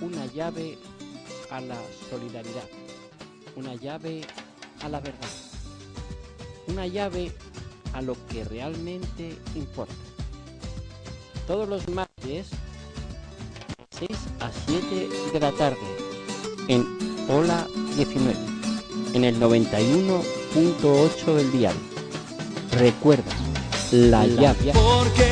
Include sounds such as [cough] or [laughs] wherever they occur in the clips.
una llave a la solidaridad, una llave a la verdad, una llave a lo que realmente importa. Todos los martes, 6 a 7 de la tarde, en Hola 19, en el 91.8 del dial. Recuerda, la, llave. Porque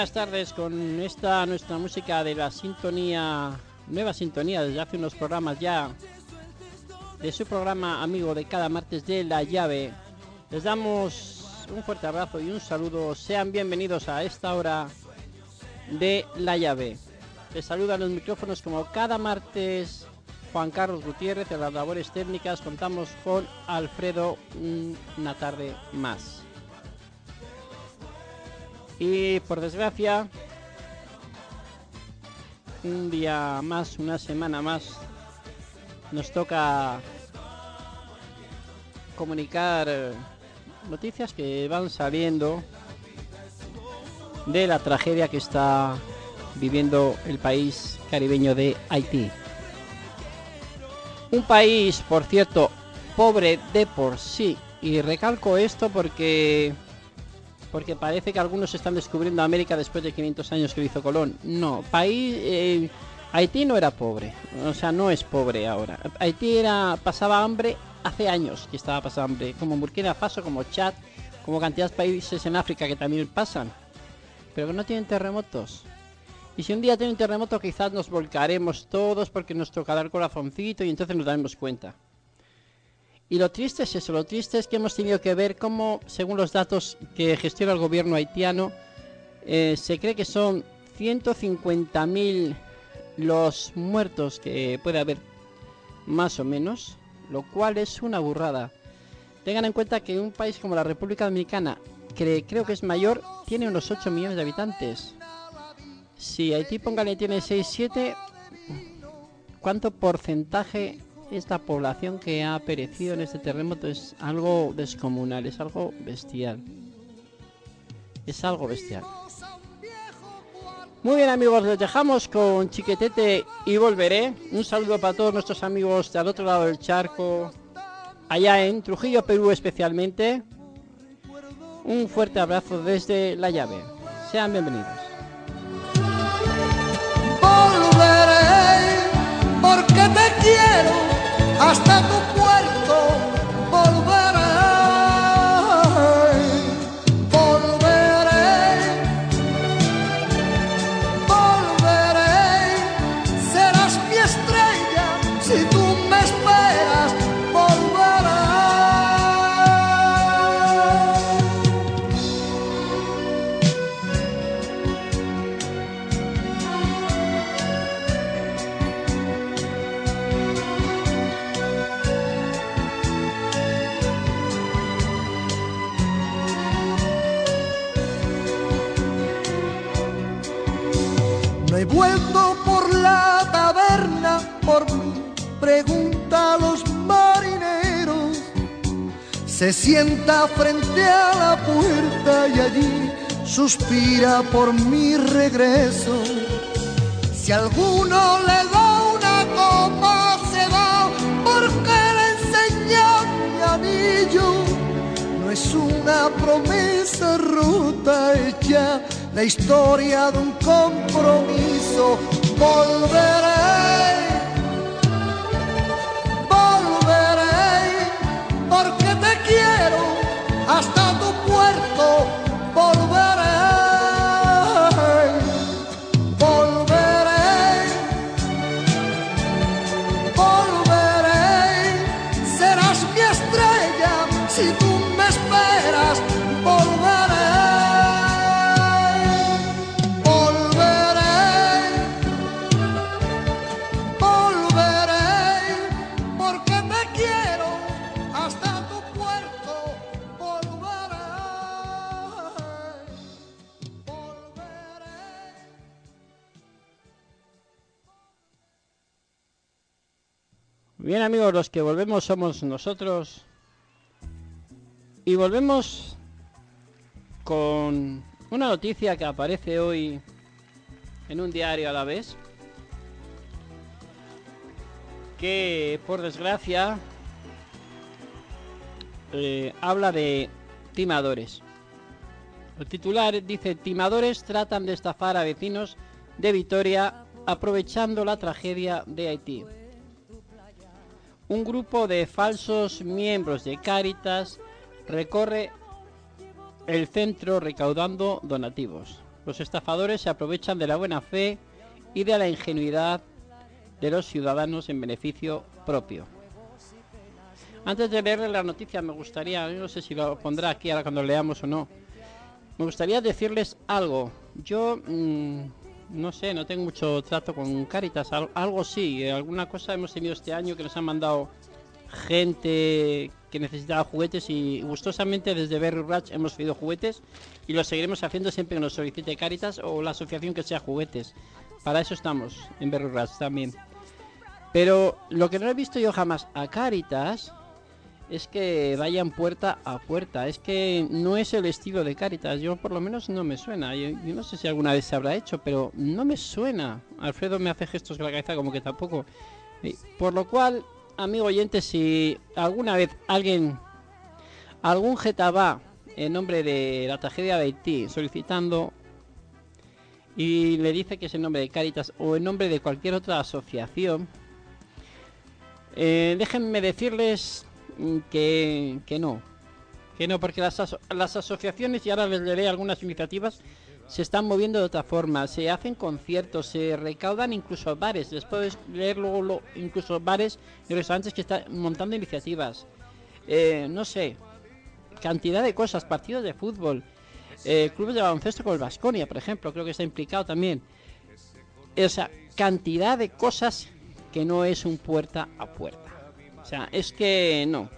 buenas tardes con esta nuestra música de la sintonía, nueva sintonía desde hace unos programas ya, de su programa amigo de cada martes de La Llave. Les damos un fuerte abrazo y un saludo, sean bienvenidos a esta hora de La Llave. Les saludan los micrófonos como cada martes Juan Carlos Gutiérrez, en las labores técnicas contamos con Alfredo una tarde más. Y por desgracia, un día más, una semana más, nos toca comunicar eh, noticias que van saliendo de la tragedia que está viviendo el país caribeño de Haití. Un país, por cierto, pobre de por sí. Y recalco esto porque porque parece que algunos están descubriendo América después de 500 años que hizo Colón. No, país eh, Haití no era pobre, o sea, no es pobre ahora. Haití era pasaba hambre hace años que estaba pasando hambre, como Burkina Faso, como Chad, como cantidad de países en África que también pasan, pero que no tienen terremotos. Y si un día tiene un terremoto, quizás nos volcaremos todos porque nos tocará el corazoncito y entonces nos daremos cuenta. Y lo triste es eso, lo triste es que hemos tenido que ver cómo, según los datos que gestiona el gobierno haitiano, eh, se cree que son 150.000 los muertos que puede haber más o menos, lo cual es una burrada. Tengan en cuenta que un país como la República Dominicana, que creo que es mayor, tiene unos 8 millones de habitantes. Si Haití, póngale, tiene 6, 7, ¿cuánto porcentaje esta población que ha perecido en este terremoto es algo descomunal, es algo bestial. Es algo bestial. Muy bien amigos, los dejamos con Chiquetete y volveré. Un saludo para todos nuestros amigos del otro lado del charco, allá en Trujillo, Perú especialmente. Un fuerte abrazo desde La Llave. Sean bienvenidos. sienta frente a la puerta y allí suspira por mi regreso. Si alguno le da una copa se va porque le enseñó mi anillo. No es una promesa rota hecha la historia de un compromiso. Volver quiero Bien amigos, los que volvemos somos nosotros. Y volvemos con una noticia que aparece hoy en un diario a la vez. Que por desgracia eh, habla de timadores. El titular dice, timadores tratan de estafar a vecinos de Vitoria aprovechando la tragedia de Haití. Un grupo de falsos miembros de Cáritas recorre el centro recaudando donativos. Los estafadores se aprovechan de la buena fe y de la ingenuidad de los ciudadanos en beneficio propio. Antes de leerle la noticia me gustaría, no sé si lo pondrá aquí ahora cuando leamos o no, me gustaría decirles algo. Yo mm, no sé, no tengo mucho trato con Caritas, al- algo sí, eh, alguna cosa hemos tenido este año que nos han mandado gente que necesitaba juguetes y gustosamente desde Berry Ratch hemos pedido juguetes y lo seguiremos haciendo siempre que nos solicite Caritas o la asociación que sea juguetes. Para eso estamos en Berry Ratch también. Pero lo que no he visto yo jamás a Caritas es que vayan puerta a puerta. Es que no es el estilo de Caritas. Yo por lo menos no me suena. Yo, no sé si alguna vez se habrá hecho, pero no me suena. Alfredo me hace gestos con la cabeza como que tampoco. Por lo cual, amigo oyente, si alguna vez alguien, algún jeta va en nombre de la tragedia de Haití solicitando y le dice que es en nombre de Caritas o en nombre de cualquier otra asociación, eh, déjenme decirles que, que no. Que no, porque las, las asociaciones, y ahora les leeré algunas iniciativas, se están moviendo de otra forma. Se hacen conciertos, se recaudan incluso bares. Les puedo leer luego incluso bares y restaurantes que están montando iniciativas. Eh, no sé, cantidad de cosas, partidos de fútbol, eh, clubes de baloncesto como el Vasconia, por ejemplo, creo que está implicado también. O sea, cantidad de cosas que no es un puerta a puerta. Sea, es que no.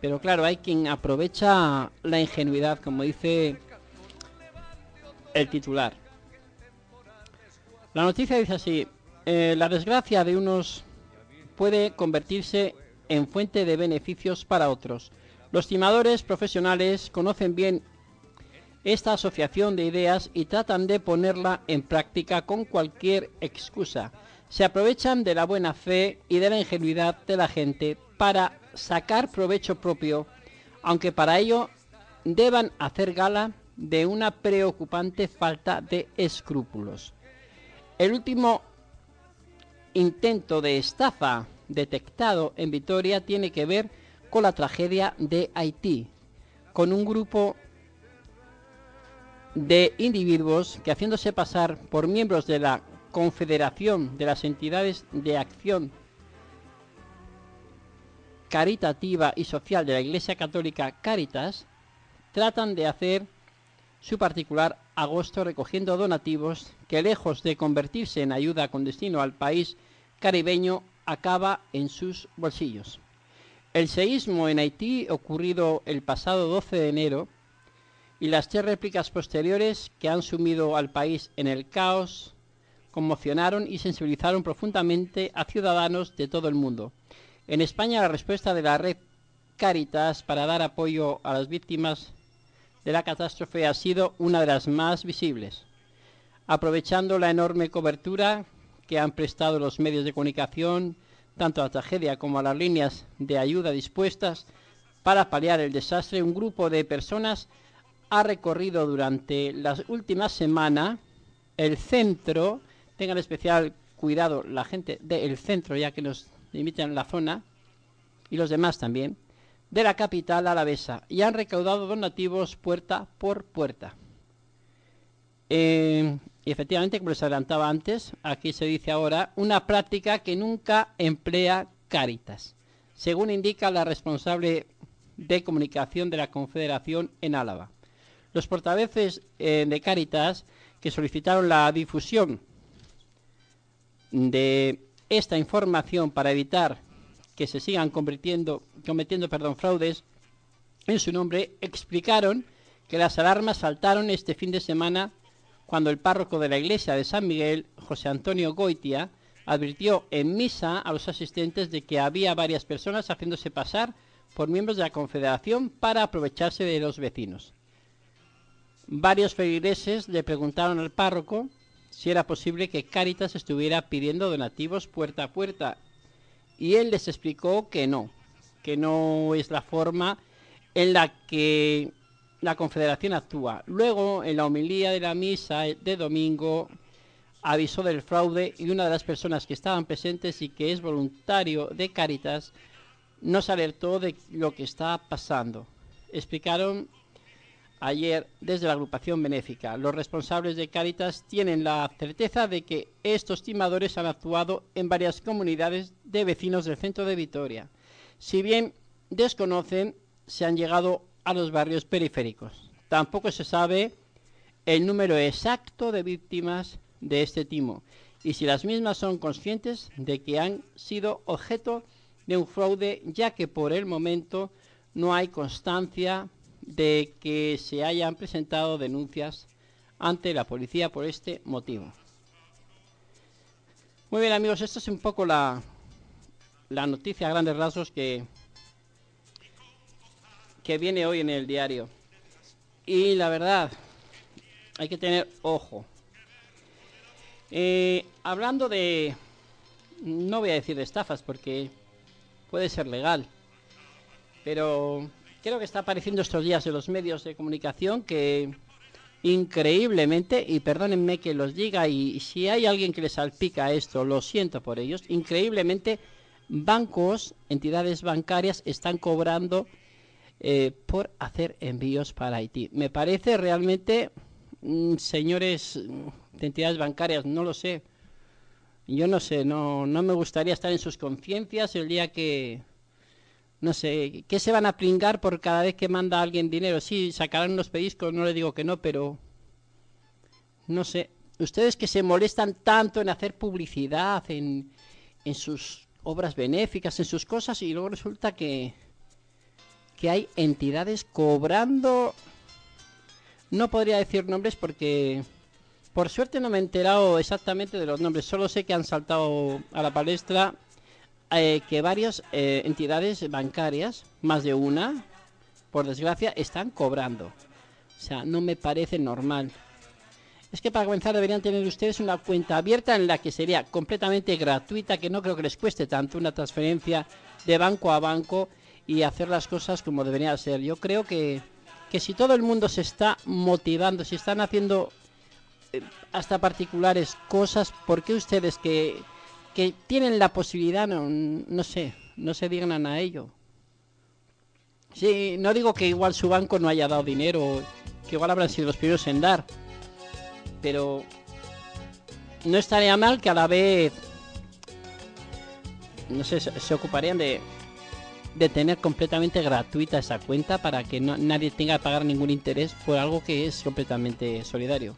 Pero claro, hay quien aprovecha la ingenuidad, como dice el titular. La noticia dice así, eh, la desgracia de unos puede convertirse en fuente de beneficios para otros. Los timadores profesionales conocen bien esta asociación de ideas y tratan de ponerla en práctica con cualquier excusa. Se aprovechan de la buena fe y de la ingenuidad de la gente para sacar provecho propio, aunque para ello deban hacer gala de una preocupante falta de escrúpulos. El último intento de estafa detectado en Vitoria tiene que ver con la tragedia de Haití, con un grupo de individuos que haciéndose pasar por miembros de la Confederación de las Entidades de Acción Caritativa y Social de la Iglesia Católica Caritas, tratan de hacer su particular agosto recogiendo donativos que lejos de convertirse en ayuda con destino al país caribeño acaba en sus bolsillos. El seísmo en Haití ocurrido el pasado 12 de enero y las tres réplicas posteriores que han sumido al país en el caos conmocionaron y sensibilizaron profundamente a ciudadanos de todo el mundo. En España la respuesta de la red Caritas para dar apoyo a las víctimas de la catástrofe ha sido una de las más visibles, aprovechando la enorme cobertura que han prestado los medios de comunicación tanto a la tragedia como a las líneas de ayuda dispuestas para paliar el desastre, un grupo de personas ha recorrido durante las últimas semanas el centro, tengan especial cuidado la gente del centro ya que nos limitan la zona y los demás también, de la capital alavesa y han recaudado donativos puerta por puerta. Eh, y efectivamente, como les adelantaba antes, aquí se dice ahora una práctica que nunca emplea Cáritas, según indica la responsable de comunicación de la Confederación en Álava. Los portavoces eh, de Cáritas que solicitaron la difusión de esta información para evitar que se sigan convirtiendo, cometiendo perdón, fraudes en su nombre, explicaron que las alarmas saltaron este fin de semana cuando el párroco de la iglesia de San Miguel, José Antonio Goitia, advirtió en misa a los asistentes de que había varias personas haciéndose pasar por miembros de la Confederación para aprovecharse de los vecinos. Varios feligreses le preguntaron al párroco si era posible que Cáritas estuviera pidiendo donativos puerta a puerta y él les explicó que no, que no es la forma en la que la Confederación actúa. Luego, en la homilía de la misa de domingo, avisó del fraude y una de las personas que estaban presentes y que es voluntario de Cáritas nos alertó de lo que está pasando. Explicaron ayer desde la agrupación benéfica. Los responsables de Cáritas tienen la certeza de que estos timadores han actuado en varias comunidades de vecinos del centro de Vitoria. Si bien desconocen, se han llegado a los barrios periféricos. Tampoco se sabe el número exacto de víctimas de este timo y si las mismas son conscientes de que han sido objeto de un fraude, ya que por el momento no hay constancia de que se hayan presentado denuncias ante la policía por este motivo. Muy bien amigos, esto es un poco la, la noticia a grandes rasgos que, que viene hoy en el diario. Y la verdad, hay que tener ojo. Eh, hablando de, no voy a decir de estafas porque puede ser legal, pero creo que está apareciendo estos días en los medios de comunicación que increíblemente, y perdónenme que los diga, y si hay alguien que les salpica esto, lo siento por ellos, increíblemente bancos, entidades bancarias están cobrando eh, por hacer envíos para Haití. Me parece realmente, mm, señores de entidades bancarias, no lo sé. Yo no sé, no, no me gustaría estar en sus conciencias el día que, no sé, ¿qué se van a pringar por cada vez que manda alguien dinero? Sí, sacarán unos pediscos, no le digo que no, pero no sé. Ustedes que se molestan tanto en hacer publicidad, en, en sus obras benéficas, en sus cosas, y luego resulta que, que hay entidades cobrando... No podría decir nombres porque por suerte no me he enterado exactamente de los nombres, solo sé que han saltado a la palestra eh, que varias eh, entidades bancarias, más de una, por desgracia, están cobrando. O sea, no me parece normal. Es que para comenzar deberían tener ustedes una cuenta abierta en la que sería completamente gratuita, que no creo que les cueste tanto una transferencia de banco a banco y hacer las cosas como debería ser. Yo creo que, que si todo el mundo se está motivando, si están haciendo eh, hasta particulares cosas, ¿por qué ustedes que que tienen la posibilidad, no, no sé, no se dignan a ello. Sí, no digo que igual su banco no haya dado dinero, que igual habrán sido los primeros en dar, pero no estaría mal que a la vez, no sé, se, ocuparían de, de tener completamente gratuita esa cuenta para que no, nadie tenga que pagar ningún interés por algo que es completamente solidario.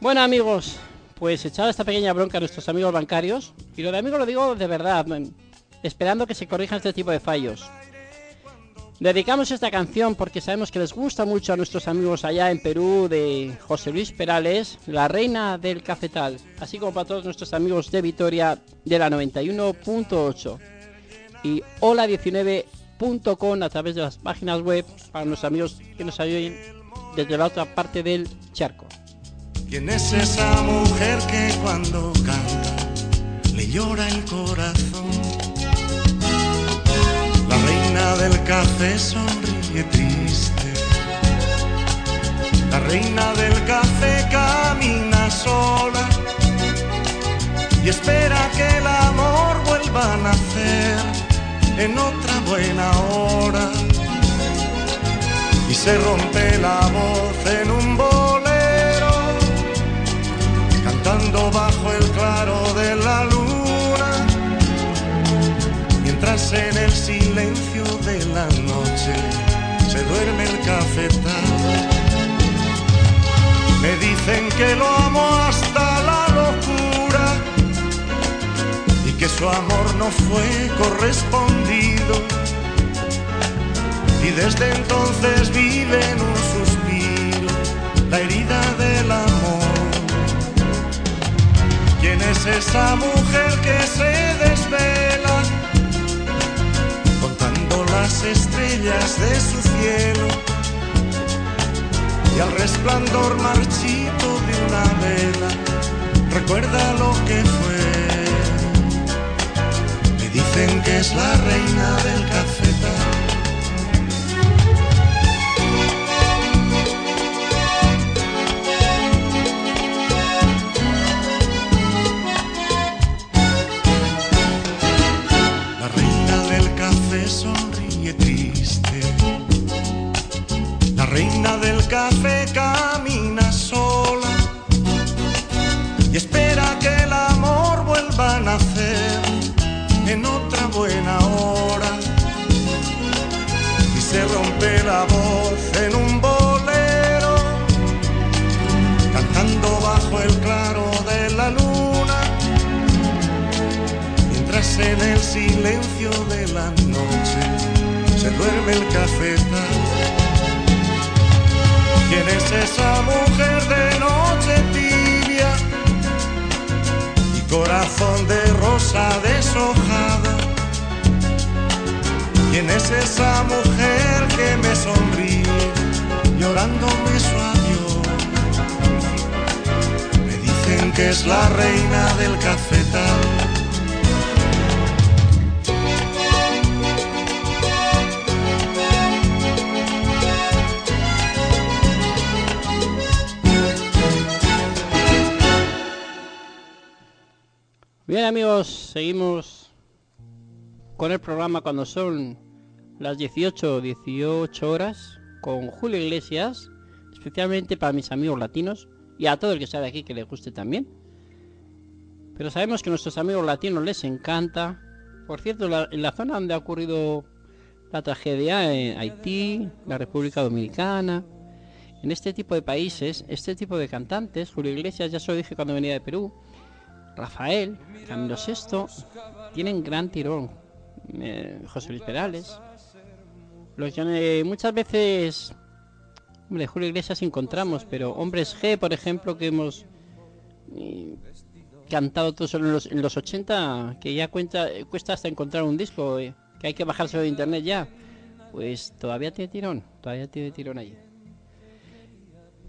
Bueno amigos, pues echado esta pequeña bronca a nuestros amigos bancarios. Y lo de amigos lo digo de verdad, esperando que se corrijan este tipo de fallos. Dedicamos esta canción porque sabemos que les gusta mucho a nuestros amigos allá en Perú de José Luis Perales, la reina del cafetal, así como para todos nuestros amigos de Vitoria de la 91.8 y hola19.com a través de las páginas web para los amigos que nos ayuden desde la otra parte del charco. ¿Quién es esa mujer que cuando canta le llora el corazón? La reina del café sonríe triste La reina del café camina sola y espera que el amor vuelva a nacer en otra buena hora. Y se rompe la voz en en el silencio de la noche se duerme el cafetal. Me dicen que lo amo hasta la locura y que su amor no fue correspondido. Y desde entonces vive en un suspiro la herida del amor. ¿Quién es esa mujer que se desvela las estrellas de su cielo? y al resplandor marchito de una vela recuerda lo que fue. Me dicen que es la reina del cafetal. La triste. La reina del café camina sola y espera que el amor vuelva a nacer en otra buena hora. Y se rompe la voz en un bolero, cantando bajo el claro de la luna, mientras en el silencio de la noche se duerme el cafetal. ¿Quién es esa mujer de noche tibia y corazón de rosa deshojada? ¿Quién es esa mujer que me sonríe llorándome su adiós? Me dicen que es la reina del cafetal. Bien amigos, seguimos con el programa cuando son las 18 18 horas con Julio Iglesias, especialmente para mis amigos latinos y a todo el que sea de aquí que le guste también. Pero sabemos que a nuestros amigos latinos les encanta. Por cierto, la- en la zona donde ha ocurrido la tragedia, en Haití, la República Dominicana, en este tipo de países, este tipo de cantantes, Julio Iglesias, ya se lo dije cuando venía de Perú, Rafael, Camilo Sexto, tienen gran tirón. Eh, José Luis Perales. Los eh, muchas veces, hombre, Julio Iglesias encontramos, pero Hombres G, por ejemplo, que hemos eh, cantado todos en los, en los 80, que ya cuenta, cuesta hasta encontrar un disco, eh, que hay que bajárselo de internet ya, pues todavía tiene tirón, todavía tiene tirón allí.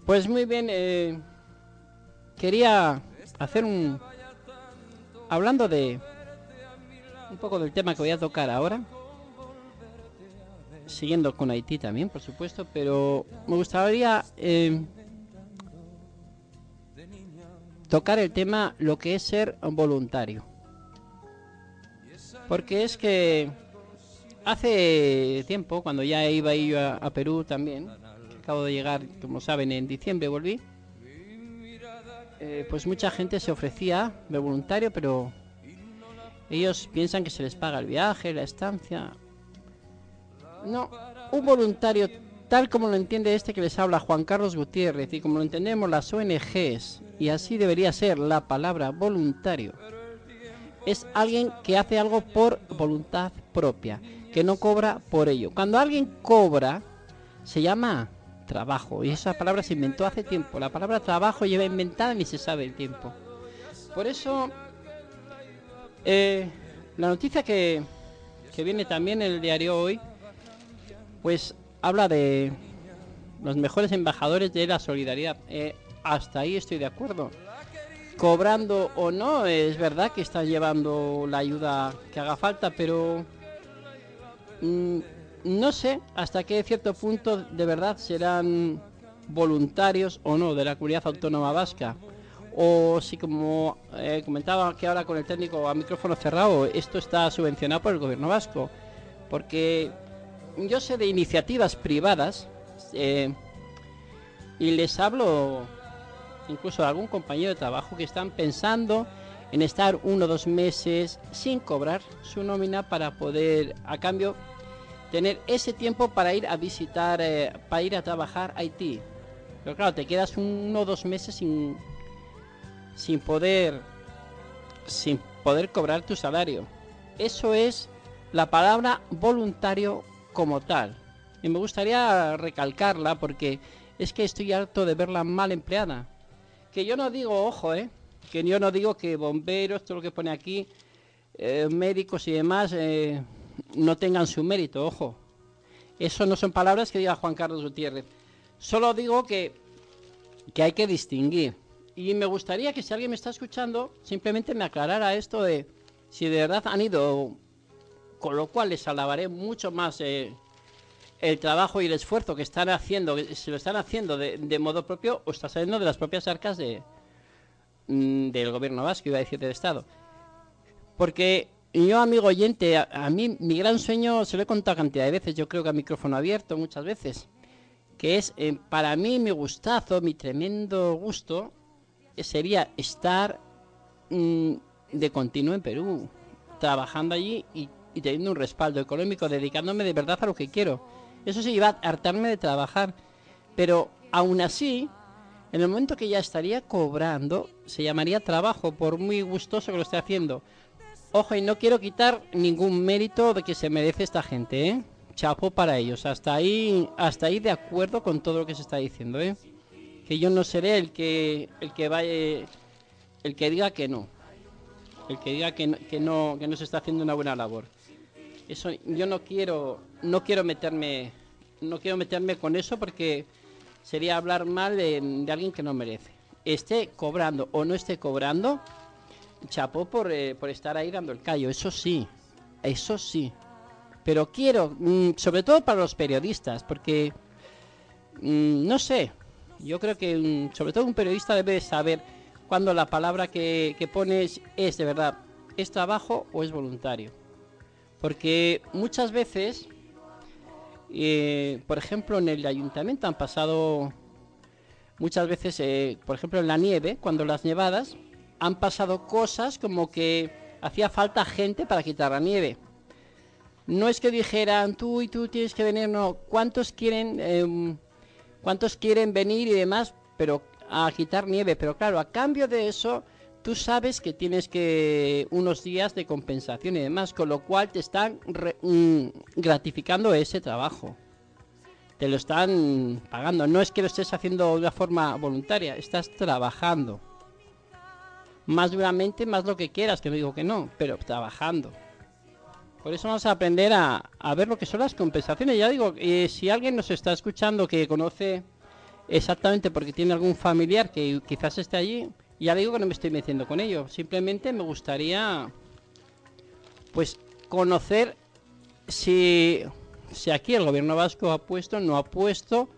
Pues muy bien, quería hacer un... Hablando de un poco del tema que voy a tocar ahora, siguiendo con Haití también, por supuesto, pero me gustaría eh, tocar el tema lo que es ser voluntario. Porque es que hace tiempo, cuando ya iba yo a, a Perú también, acabo de llegar, como saben, en diciembre volví, eh, pues mucha gente se ofrecía de voluntario, pero ellos piensan que se les paga el viaje, la estancia. No, un voluntario tal como lo entiende este que les habla Juan Carlos Gutiérrez y como lo entendemos las ONGs, y así debería ser la palabra voluntario, es alguien que hace algo por voluntad propia, que no cobra por ello. Cuando alguien cobra, se llama trabajo, y esa palabra se inventó hace tiempo. La palabra trabajo lleva inventada ni se sabe el tiempo. Por eso, eh, la noticia que, que viene también en el diario hoy, pues habla de los mejores embajadores de la solidaridad. Eh, hasta ahí estoy de acuerdo. Cobrando o no, es verdad que están llevando la ayuda que haga falta, pero mm, no sé hasta qué cierto punto de verdad serán voluntarios o no de la comunidad autónoma vasca. O si como eh, comentaba que ahora con el técnico a micrófono cerrado, esto está subvencionado por el gobierno vasco. Porque yo sé de iniciativas privadas eh, y les hablo incluso de algún compañero de trabajo que están pensando en estar uno o dos meses sin cobrar su nómina para poder a cambio tener ese tiempo para ir a visitar, eh, para ir a trabajar a Haití. Pero claro, te quedas uno o dos meses sin, sin poder, sin poder cobrar tu salario. Eso es la palabra voluntario como tal. Y me gustaría recalcarla porque es que estoy harto de verla mal empleada. Que yo no digo, ojo, eh, que yo no digo que bomberos, todo lo que pone aquí, eh, médicos y demás, eh, no tengan su mérito, ojo. Eso no son palabras que diga Juan Carlos Gutiérrez. Solo digo que, que hay que distinguir. Y me gustaría que si alguien me está escuchando, simplemente me aclarara esto de si de verdad han ido, con lo cual les alabaré mucho más eh, el trabajo y el esfuerzo que están haciendo, si lo están haciendo de, modo propio o está saliendo de las propias arcas de, mm, del gobierno vasco, iba a decir del Estado. Porque yo, amigo oyente, a, mí mi gran sueño se lo he contado cantidad de veces, yo creo que a micrófono abierto muchas veces, que es eh, para mí mi gustazo, mi tremendo gusto, eh, sería estar mm, de continuo en Perú, trabajando allí y, y, teniendo un respaldo económico, dedicándome de verdad a lo que quiero. Eso sí, iba a hartarme de trabajar, pero aún así, en el momento que ya estaría cobrando, se llamaría trabajo, por muy gustoso que lo esté haciendo. Ojo, y no quiero quitar ningún mérito de que se merece esta gente, ¿eh? Chapo para ellos. Hasta ahí, hasta ahí de acuerdo con todo lo que se está diciendo, ¿eh? Que yo no seré el que, el que vaya, el que diga que no, el que diga que no, que no, que no se está haciendo una buena labor. Eso, yo no quiero, no quiero meterme, no quiero meterme con eso porque sería hablar mal de, de alguien que no merece. Esté cobrando o no esté cobrando, chapó por, eh, por estar ahí dando el callo, eso sí, eso sí. Pero quiero, mm, sobre todo para los periodistas, porque, mm, no sé, yo creo que mm, sobre todo un periodista debe saber cuando la palabra que, que pones es de verdad, es trabajo o es voluntario. Porque muchas veces, eh, por ejemplo, en el ayuntamiento han pasado muchas veces, eh, por ejemplo, en la nieve, cuando las nevadas, han pasado cosas como que hacía falta gente para quitar la nieve. No es que dijeran tú y tú tienes que venir, no. ¿Cuántos quieren, em, cuántos quieren venir y demás, pero a quitar nieve? Pero claro, a cambio de eso, tú sabes que tienes que unos días de compensación y demás, con lo cual te están mm, gratificando ese trabajo. Te lo están pagando. No es que lo estés haciendo de una forma voluntaria, estás trabajando más duramente, más lo que quieras, que no digo que no, pero trabajando. Por eso vamos a aprender a, ver lo que son las compensaciones. Ya digo, eh, si alguien nos está escuchando que conoce exactamente porque tiene algún familiar que quizás esté allí, ya digo que no me estoy metiendo con ello. Simplemente me gustaría, pues, conocer si, si aquí el gobierno vasco ha puesto, no ha puesto,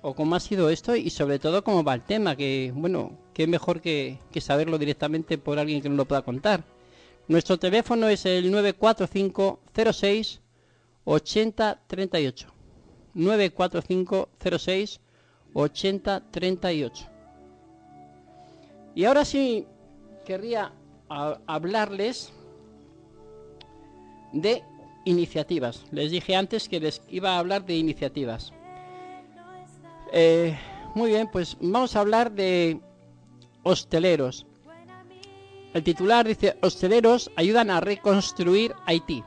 o cómo ha sido esto y sobre todo cómo va el tema, que, bueno, qué mejor que, saberlo directamente por alguien que nos lo pueda contar. Nuestro teléfono es el 945 06 80 38. 945 06 80 38. Y ahora sí querría hablarles de iniciativas. Les dije antes que les iba a hablar de iniciativas. Eh, muy bien, pues vamos a hablar de hosteleros. El titular dice, hosteleros ayudan a reconstruir Haití.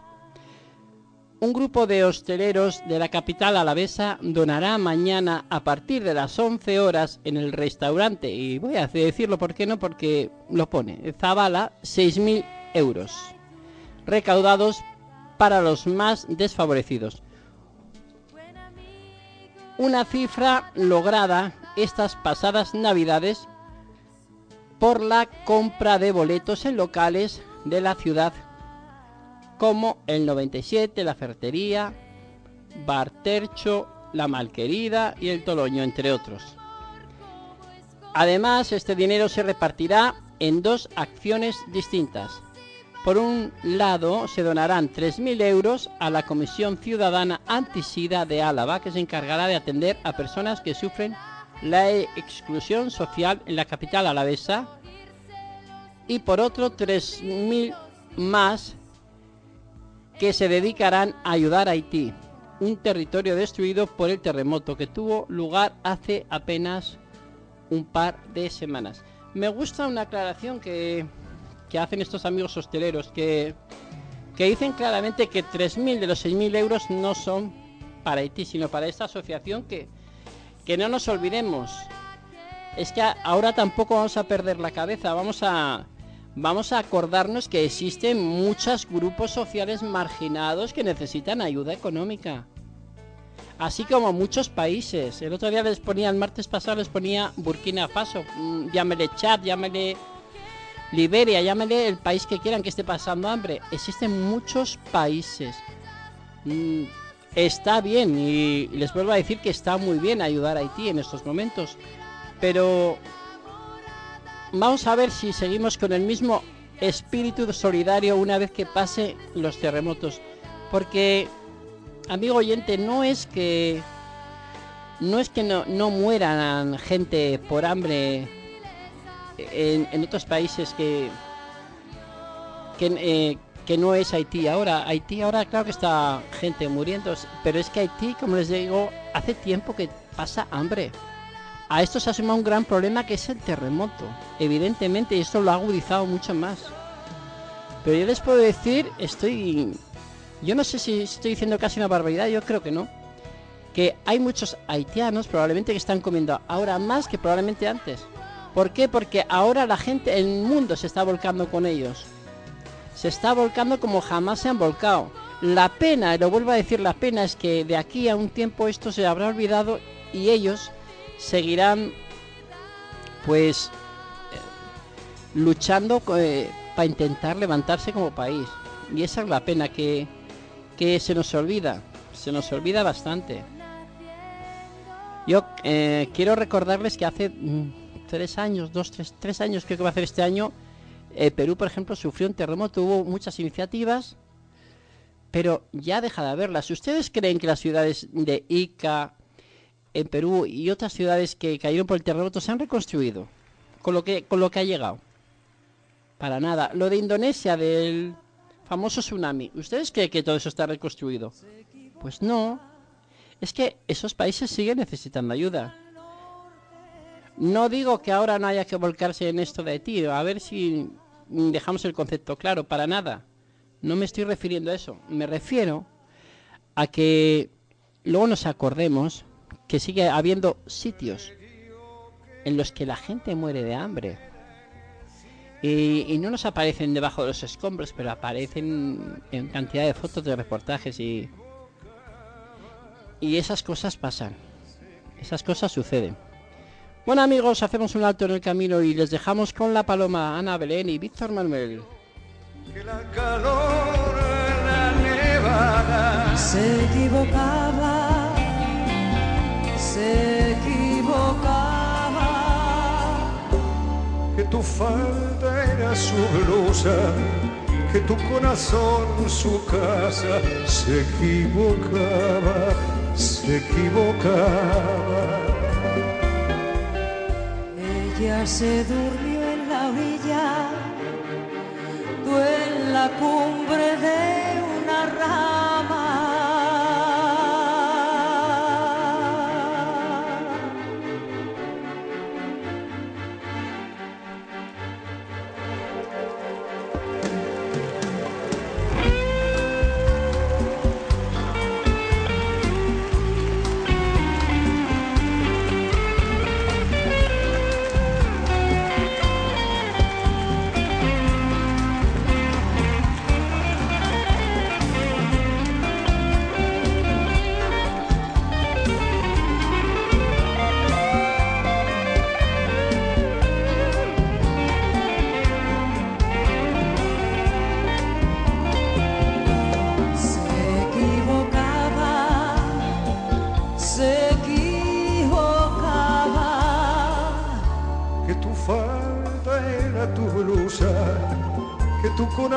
Un grupo de hosteleros de la capital alavesa donará mañana a partir de las 11 horas en el restaurante, y voy a decirlo por qué no, porque lo pone, Zabala, 6.000 euros, recaudados para los más desfavorecidos. Una cifra lograda estas pasadas navidades por la compra de boletos en locales de la ciudad como el 97, la Ferretería, Bartercho, la Malquerida y el Toloño, entre otros. Además, este dinero se repartirá en dos acciones distintas. Por un lado, se donarán 3.000 euros a la Comisión Ciudadana Antisida de Álava, que se encargará de atender a personas que sufren la exclusión social en la capital alavesa. Y por otro, 3.000 más que se dedicarán a ayudar a Haití, un territorio destruido por el terremoto que tuvo lugar hace apenas un par de semanas. Me gusta una aclaración que, que hacen estos amigos hosteleros, que, que dicen claramente que 3.000 de los 6.000 euros no son para Haití, sino para esta asociación que, que no nos olvidemos. Es que ahora tampoco vamos a perder la cabeza, vamos a, vamos a acordarnos que existen muchos grupos sociales marginados que necesitan ayuda económica. Así como muchos países. El otro día les ponía, el martes pasado les ponía Burkina Faso, mm, llámele Chad, llámele Liberia, llámele el país que quieran que esté pasando hambre. Existen muchos países. Está bien y les vuelvo a decir que está muy bien ayudar a Haití en estos momentos. Pero vamos a ver si seguimos con el mismo espíritu solidario una vez que pase los terremotos. Porque, amigo oyente, no es que no es que no, no mueran gente por hambre en, en otros países que que, eh, que no es Haití ahora. Haití ahora claro que está gente muriendo, pero es que Haití, como les digo, hace tiempo que pasa hambre. A esto se ha un gran problema que es el terremoto, evidentemente, y esto lo ha agudizado mucho más. Pero yo les puedo decir, estoy... Yo no sé si estoy diciendo casi una barbaridad, yo creo que no. Que hay muchos haitianos probablemente que están comiendo ahora más que probablemente antes. ¿Por qué? Porque ahora la gente, el mundo se está volcando con ellos. Se está volcando como jamás se han volcado. La pena, lo vuelvo a decir, la pena es que de aquí a un tiempo esto se habrá olvidado y ellos seguirán pues eh, luchando eh, para intentar levantarse como país. Y esa es la pena que, que se nos olvida. Se nos olvida bastante. Yo eh, quiero recordarles que hace mm, tres años, dos, tres, tres años creo que va a hacer este año, eh, Perú, por ejemplo, sufrió un terremoto, hubo muchas iniciativas, pero ya deja de haberlas. ¿Ustedes creen que las ciudades de Ica, en Perú y otras ciudades que cayeron por el terremoto se han reconstruido con lo que con lo que ha llegado. Para nada. Lo de Indonesia del famoso tsunami, ¿ustedes creen que todo eso está reconstruido? Pues no. Es que esos países siguen necesitando ayuda. No digo que ahora no haya que volcarse en esto de Haití, a ver si dejamos el concepto claro, para nada. No me estoy refiriendo a eso, me refiero a que luego nos acordemos que sigue habiendo sitios en los que la gente muere de hambre. Y, no nos aparecen debajo de los escombros, pero aparecen en cantidad de fotos de reportajes y... Y esas cosas pasan. Esas cosas suceden. Bueno amigos, hacemos un alto en el camino y les dejamos con la paloma Ana Belén y Víctor Manuel. Que la calor, la nevada, Se equivocaba, se equivocaba. que tu falda era su blusa, que tu corazón su casa, se equivocaba, se equivocaba. Ella se durmió en la orilla, tú en la cumbre de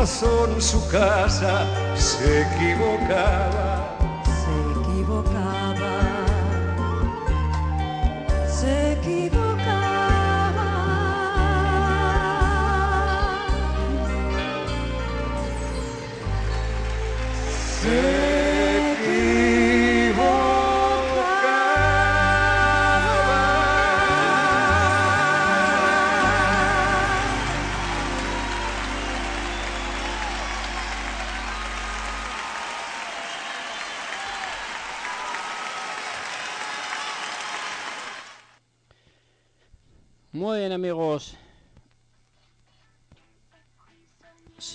corazón, su casa, se equivocaba.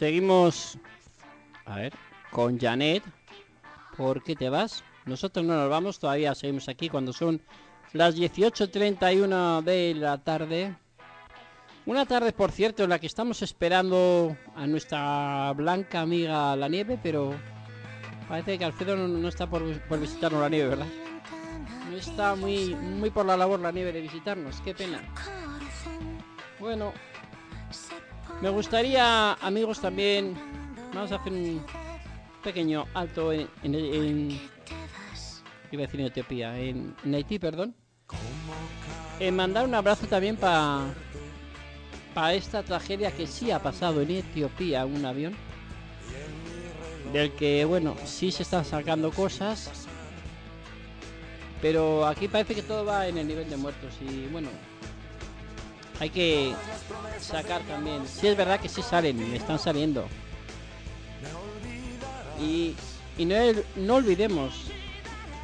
Seguimos a ver con Janet. ¿Por qué te vas? Nosotros no nos vamos, todavía seguimos aquí cuando son las 18.31 de la tarde. Una tarde, por cierto, en la que estamos esperando a nuestra blanca amiga la nieve, pero parece que Alfredo no, está por, por visitarnos la nieve, ¿verdad? No está muy, muy por la labor la nieve de visitarnos, qué pena. Bueno, me gustaría, amigos, también. Vamos a hacer un pequeño alto en. en, iba a decir en Etiopía, en, en Haití, perdón. En mandar un abrazo también para. Para esta tragedia que sí ha pasado en Etiopía, un avión. Del que, bueno, sí se están sacando cosas. Pero aquí parece que todo va en el nivel de muertos. Y bueno, hay que sacar también. Sí es verdad que sí salen, y están saliendo. Y, no, no olvidemos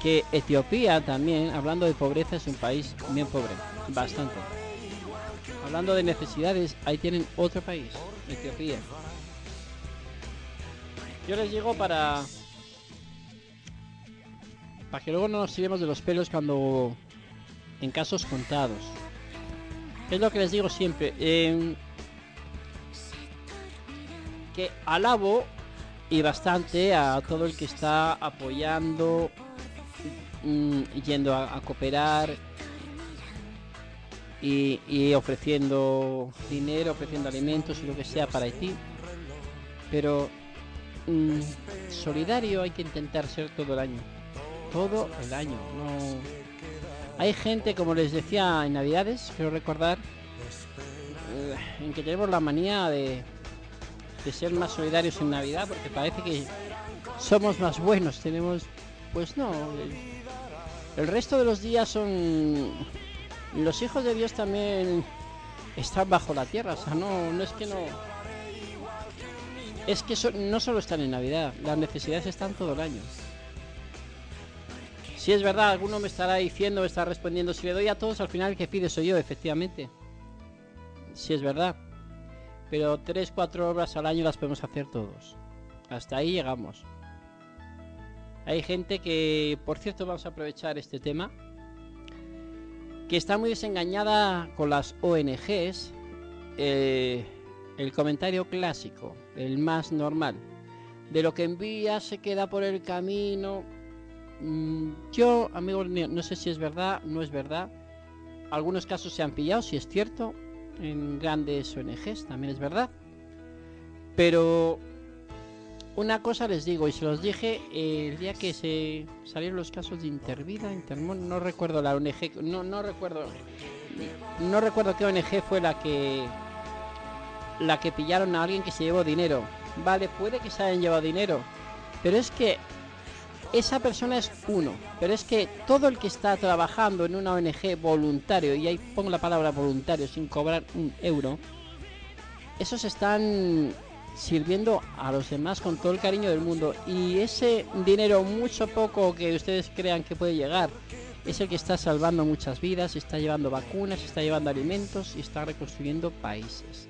que Etiopía también, hablando de pobreza, es un país bien pobre, bastante. Hablando de necesidades, ahí tienen otro país, Etiopía. Yo les digo para para que luego no nos tiremos de los pelos cuando en casos contados. Es lo que les digo siempre. em, que alabo y bastante a todo el que está apoyando, mm, yendo a, cooperar y, ofreciendo dinero, ofreciendo alimentos y lo que sea para Haití. Pero mm, solidario hay que intentar ser todo el año. Todo el año. Hay gente, como les decía en Navidades, quiero recordar, eh, en que tenemos la manía de, ser más solidarios en Navidad, porque parece que somos más buenos. Tenemos, pues no, el, resto de los días son... Los hijos de Dios también están bajo la tierra, o sea, no, no es que no... Es que no solo están en Navidad, las necesidades están todo el año. Si es verdad, alguno me estará diciendo, me estará respondiendo, si le doy a todos, al final el que pide soy yo, efectivamente. Si es verdad. Pero 3-4 obras al año las podemos hacer todos. Hasta ahí llegamos. Hay gente que, por cierto, vamos a aprovechar este tema, que está muy desengañada con las ONGs. eh, el comentario clásico, el más normal. De lo que envía se queda por el camino. Mm, Yo, amigos, míos, no sé si es verdad, no es verdad. Algunos casos se han pillado, si es cierto. En grandes ONGs también es verdad. Pero una cosa les digo, y se los dije eh, el día que se salieron los casos de Intervida, Intermon, no recuerdo la ONG, no, no recuerdo, no recuerdo qué ONG fue la que la que pillaron a alguien que se llevó dinero. Vale, puede que se hayan llevado dinero, pero es que esa persona es uno, pero es que todo el que está trabajando en una ONG voluntario, y ahí pongo la palabra voluntario sin cobrar un euro, esos están sirviendo a los demás con todo el cariño del mundo y ese dinero mucho poco que ustedes crean que puede llegar es el que está salvando muchas vidas, está llevando vacunas, está llevando alimentos y está reconstruyendo países.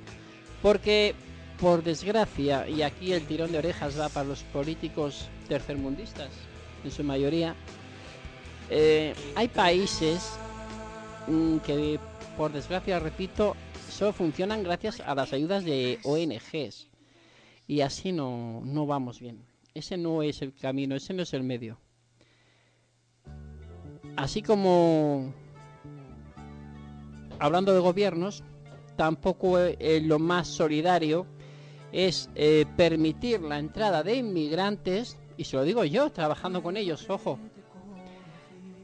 Porque, por desgracia, y aquí el tirón de orejas va para los políticos tercermundistas, en su mayoría, eh, hay países mm, que, por desgracia, repito, solo funcionan gracias a las ayudas de ONGs. Y así no, no vamos bien. Ese no es el camino, ese no es el medio. Así como, hablando de gobiernos, tampoco es lo más solidario es eh, permitir la entrada de inmigrantes, y se lo digo yo, trabajando con ellos, ojo,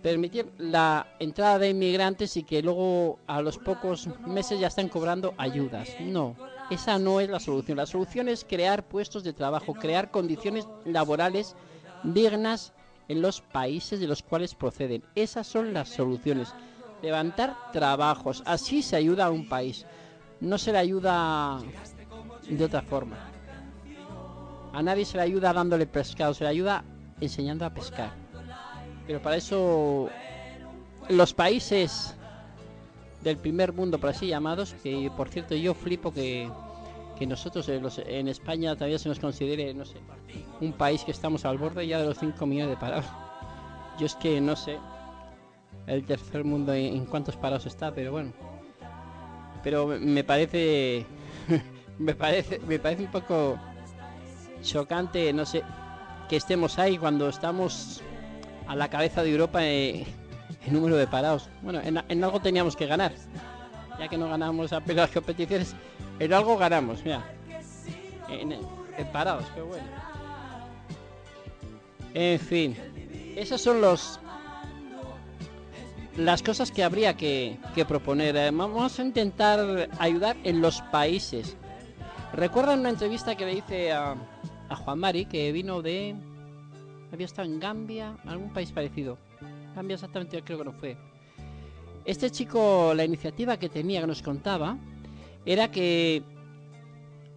permitir la entrada de inmigrantes y que luego a los pocos meses ya están cobrando ayudas. No, esa no es la solución. La solución es crear puestos de trabajo, crear condiciones laborales dignas en los países de los cuales proceden. Esas son las soluciones. Levantar trabajos. Así se ayuda a un país. No se le ayuda de otra forma. A nadie se le ayuda dándole pescado, se le ayuda enseñando a pescar. Pero para eso los países del primer mundo, por así llamados, que por cierto yo flipo que, que nosotros en, los, en España todavía se nos considere, no sé, un país que estamos al borde ya de los 5 millones de parados. Yo es que no sé el tercer mundo en, en cuántos parados está, pero bueno. Pero me parece [laughs] me parece me parece un poco chocante, no sé, que estemos ahí cuando estamos a la cabeza de Europa en, número de parados. Bueno, en, algo teníamos que ganar. Ya que no ganamos apenas las competiciones, en algo ganamos, mira. En, en parados, pero bueno. En fin, esos son los las cosas que habría que, que proponer. Eh, vamos a intentar ayudar en los países. ¿Recuerdan una entrevista que le hice a, Juan Mari, que vino de había estado en Gambia, algún país parecido. Gambia exactamente creo que no fue. Este chico, la iniciativa que tenía, que nos contaba, era que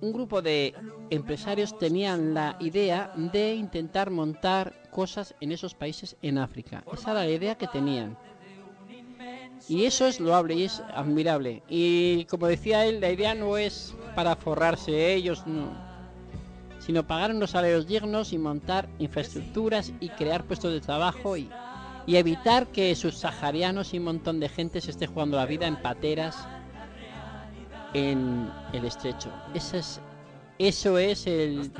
un grupo de empresarios tenían la idea de intentar montar cosas en esos países en África. Esa era la idea que tenían. Y eso es loable y es admirable. Y como decía él, la idea no es para forrarse ellos, no sino pagar unos salarios dignos y montar infraestructuras y crear puestos de trabajo y, y evitar que sus saharianos y un montón de gente se esté jugando la vida en pateras en el estrecho. Eso es, eso es el...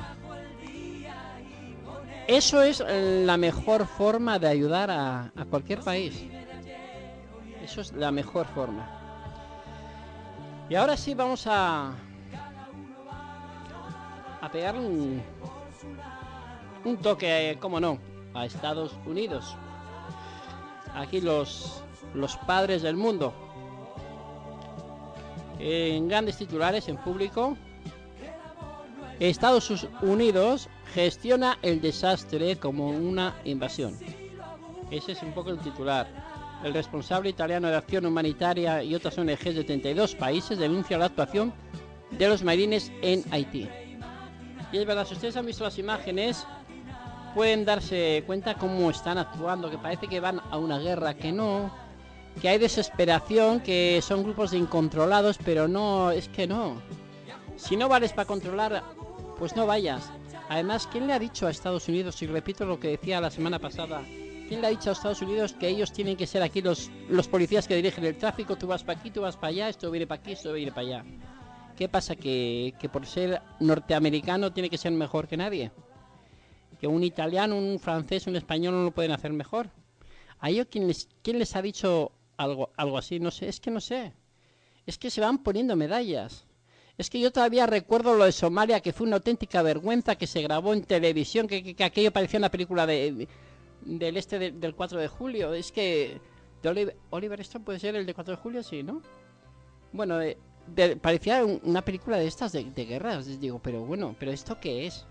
Eso es la mejor forma de ayudar a, a cualquier país. Eso es la mejor forma. Y ahora sí vamos a, a pegar un, un toque, como no, a Estados Unidos. Aquí los, los padres del mundo. En grandes titulares, en público. Estados Unidos gestiona el desastre como una invasión. Ese es un poco el titular. El responsable italiano de acción humanitaria y otras ONGs de 32 países denuncia la actuación de los marines en Haití. Y es verdad, si ustedes han visto las imágenes, pueden darse cuenta cómo están actuando, que parece que van a una guerra, que no, que hay desesperación, que son grupos de incontrolados, pero no, es que no. Si no vales para controlar, pues no vayas. Además, ¿quién le ha dicho a Estados Unidos, y repito lo que decía la semana pasada, ¿quién le ha dicho a Estados Unidos que ellos tienen que ser aquí los, los policías que dirigen el tráfico? Tú vas para aquí, tú vas para allá, esto viene para aquí, esto viene para allá. ¿Qué pasa? ¿Que, ¿Que, por ser norteamericano tiene que ser mejor que nadie. Que un italiano, un francés, un español no lo pueden hacer mejor. ¿A ellos quién les, quién les ha dicho algo, algo así? No sé, es que no sé. Es que se van poniendo medallas. Es que yo todavía recuerdo lo de Somalia, que fue una auténtica vergüenza, que se grabó en televisión, que, que, que aquello parecía una película de, de del este de, del 4 de julio. Es que... De Oliver, Oliver Stone puede ser el de 4 de julio, sí, ¿no? Bueno, de, de, parecía una película de estas de, de guerras. Digo, pero bueno, ¿pero esto qué es?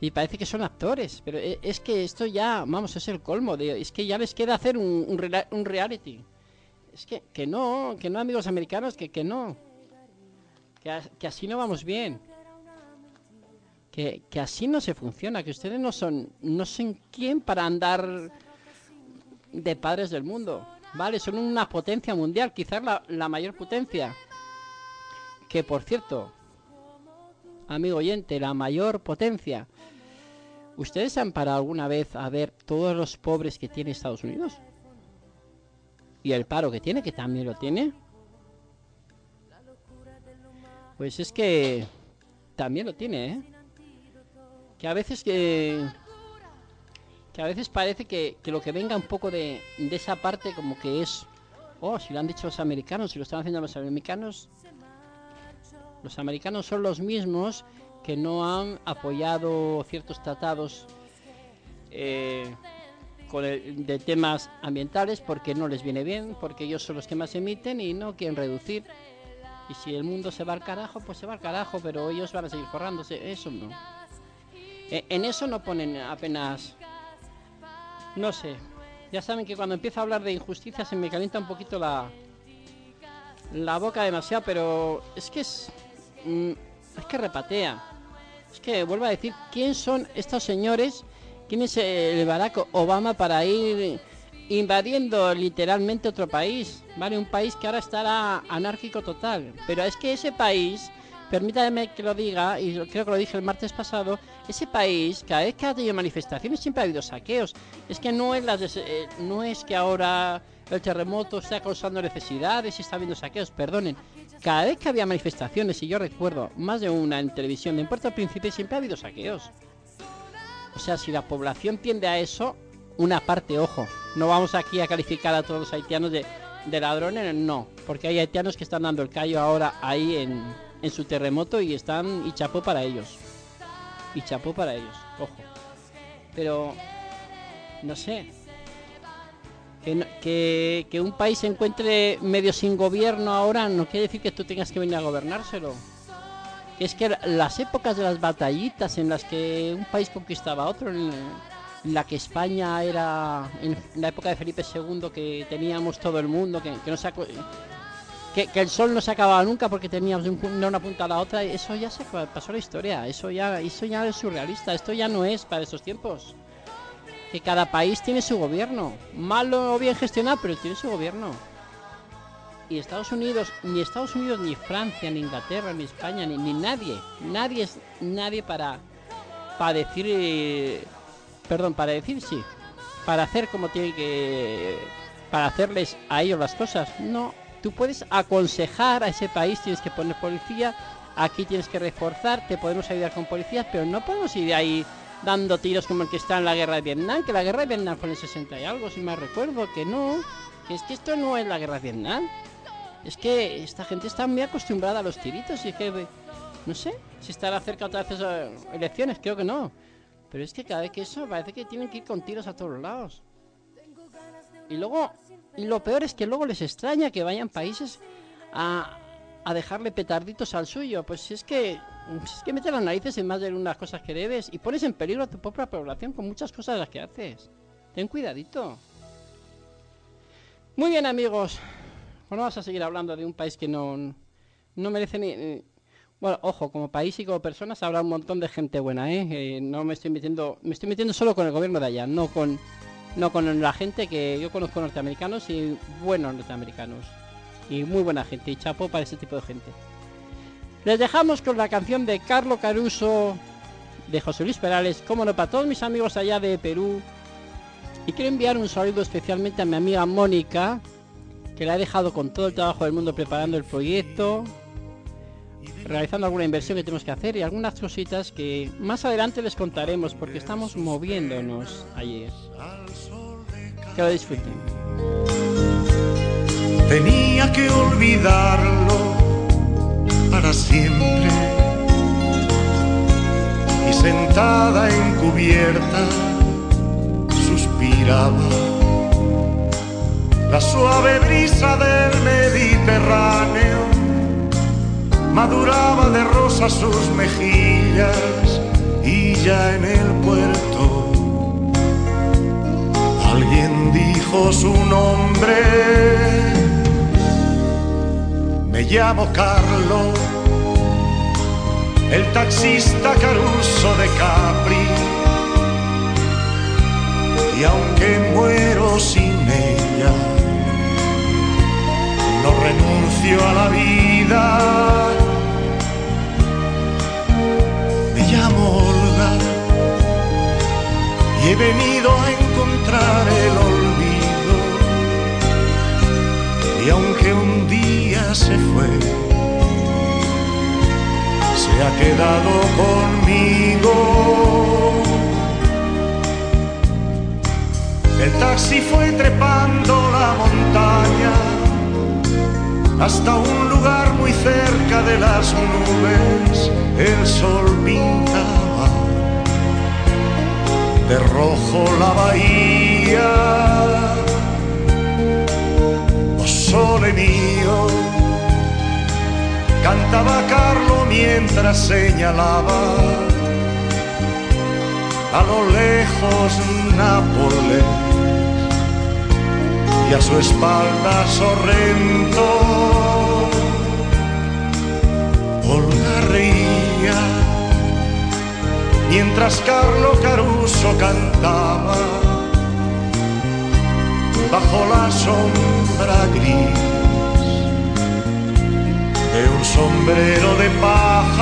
Y parece que son actores, pero es, es que esto ya, vamos, es el colmo. De, es que ya les queda hacer un, un, un reality. Es que, que no, que no, amigos americanos, que, que no. Que, que así no vamos bien. Que, que así no se funciona, que ustedes no son, no son quién para andar de padres del mundo. Vale, son una potencia mundial, quizás la, la mayor potencia. Que por cierto, amigo oyente, la mayor potencia. ¿Ustedes han parado alguna vez a ver todos los pobres que tiene Estados Unidos? Y el paro que tiene, que también lo tiene. Pues es que también lo tiene, ¿eh? Que a veces que... Que a veces parece que, que lo que venga un poco de, de esa parte como que es... Oh, si lo han dicho los americanos, si lo están haciendo los americanos, Los americanos son los mismos que no han apoyado ciertos tratados eh, con el- de temas ambientales porque no les viene bien, porque ellos son los que más emiten y no quieren reducir. Y si el mundo se va al carajo, pues se va al carajo, pero ellos van a seguir forrándose. Eso no. Eh, en eso no ponen apenas... No sé. Ya saben que cuando empiezo a hablar de injusticia se me calienta un poquito la... La boca demasiado, pero es que es... mm, es que repatea. Es que vuelvo a decir, ¿quién son estos señores? ¿Quién es el Barack Obama para ir invadiendo literalmente otro país? ¿Vale? Un país que ahora estará anárquico total. Pero es que ese país, permítame que lo diga, y creo que lo dije el martes pasado, ese país, cada vez que ha tenido manifestaciones siempre ha habido saqueos. Es que no es, las eh, no es que ahora el terremoto está causando necesidades y está habiendo saqueos, perdonen. Cada vez que había manifestaciones, y yo recuerdo más de una en televisión en Puerto Príncipe, siempre ha habido saqueos. O sea, si la población tiende a eso, una parte, ojo, no vamos aquí a calificar a todos los haitianos de, ladrones, no, porque hay haitianos que están dando el callo ahora ahí en, en su terremoto y están, y chapó para ellos. Y chapó para ellos, ojo. Pero, no sé, que, un país se encuentre medio sin gobierno ahora no quiere decir que tú tengas que venir a gobernárselo. Es que la- las épocas de las batallitas en las que un país conquistaba otro, en, la que España era en la época de Felipe II que teníamos todo el mundo, que, no se que, que el sol no se acababa nunca porque teníamos una punta a la otra, eso ya se pasó la historia, eso ya, eso ya es surrealista, esto ya no es para esos tiempos que cada país tiene su gobierno, malo o bien gestionado, pero tiene su gobierno. Y Estados Unidos, ni Estados Unidos, ni Francia, ni Inglaterra, ni España, ni, ni nadie, nadie es nadie para, para decir, perdón, para decir sí, para hacer como tiene que, para hacerles a ellos las cosas. No, tú puedes aconsejar a ese país, tienes que poner policía, aquí tienes que reforzar, te podemos ayudar con policías, pero no podemos ir ahí dando tiros como el que está en la guerra de Vietnam, que la guerra de Vietnam fue en el 60 y algo, si me recuerdo, que no, que es que esto no es la guerra de Vietnam. Es que esta gente está muy acostumbrada a los tiritos y es que, no sé, si estará cerca otra vez esas elecciones, creo que no. Pero es que cada vez que eso parece que tienen que ir con tiros a todos lados. Y luego, y lo peor es que luego les extraña que vayan países a, a dejarle petarditos al suyo. Pues es que, es que metes las narices en más de unas cosas que debes y pones en peligro a tu propia población con muchas cosas de las que haces. Ten cuidadito. Muy bien amigos, bueno, vamos a seguir hablando de un país que no, no merece ni... Bueno, ojo, como país y como personas habrá un montón de gente buena, ¿eh? Eh, no me estoy metiendo... Me estoy metiendo solo con el gobierno de allá, no con, no con la gente que yo conozco norteamericanos y buenos norteamericanos. Y muy buena gente, y chapo para ese tipo de gente. Les dejamos con la canción de Carlo Caruso, de José Luis Perales, como no, para todos mis amigos allá de Perú. Y quiero enviar un saludo especialmente a mi amiga Mónica, que la he dejado con todo el trabajo del mundo preparando el proyecto, realizando alguna inversión que tenemos que hacer y algunas cositas que más adelante les contaremos porque estamos moviéndonos ayer. Que lo disfruten. tenía que olvidarlo para siempre. Y sentada encubierta, suspiraba. La suave brisa del Mediterráneo maduraba de rosa sus mejillas y ya en el puerto alguien dijo su nombre. Me llamo Carlo, el taxista Caruso de Capri. Y aunque muero sin ella, no renuncio a la vida. Me llamo Olga y he venido a encontrar el olvido. Y aunque un día se fue, se ha quedado conmigo. El taxi fue trepando la montaña hasta un lugar muy cerca de las nubes el sol pintaba de rojo la bahía. Oh sole mío, cantaba Carlo mientras señalaba a lo lejos Nápoles y a su espalda Sorrento. Olga reía mientras Carlo Caruso cantaba bajo la sombra gris de un sombrero de paja.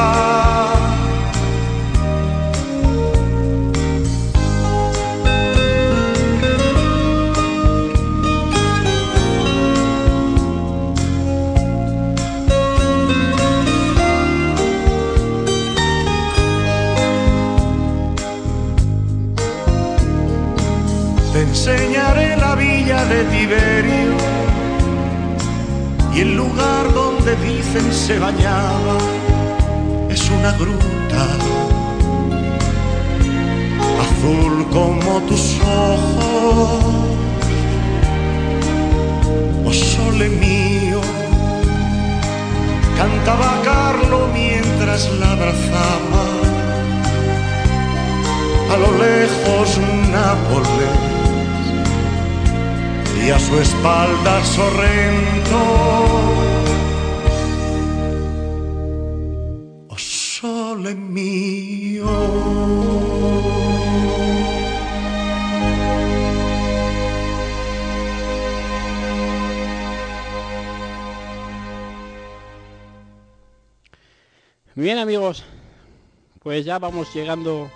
Pues ya vamos llegando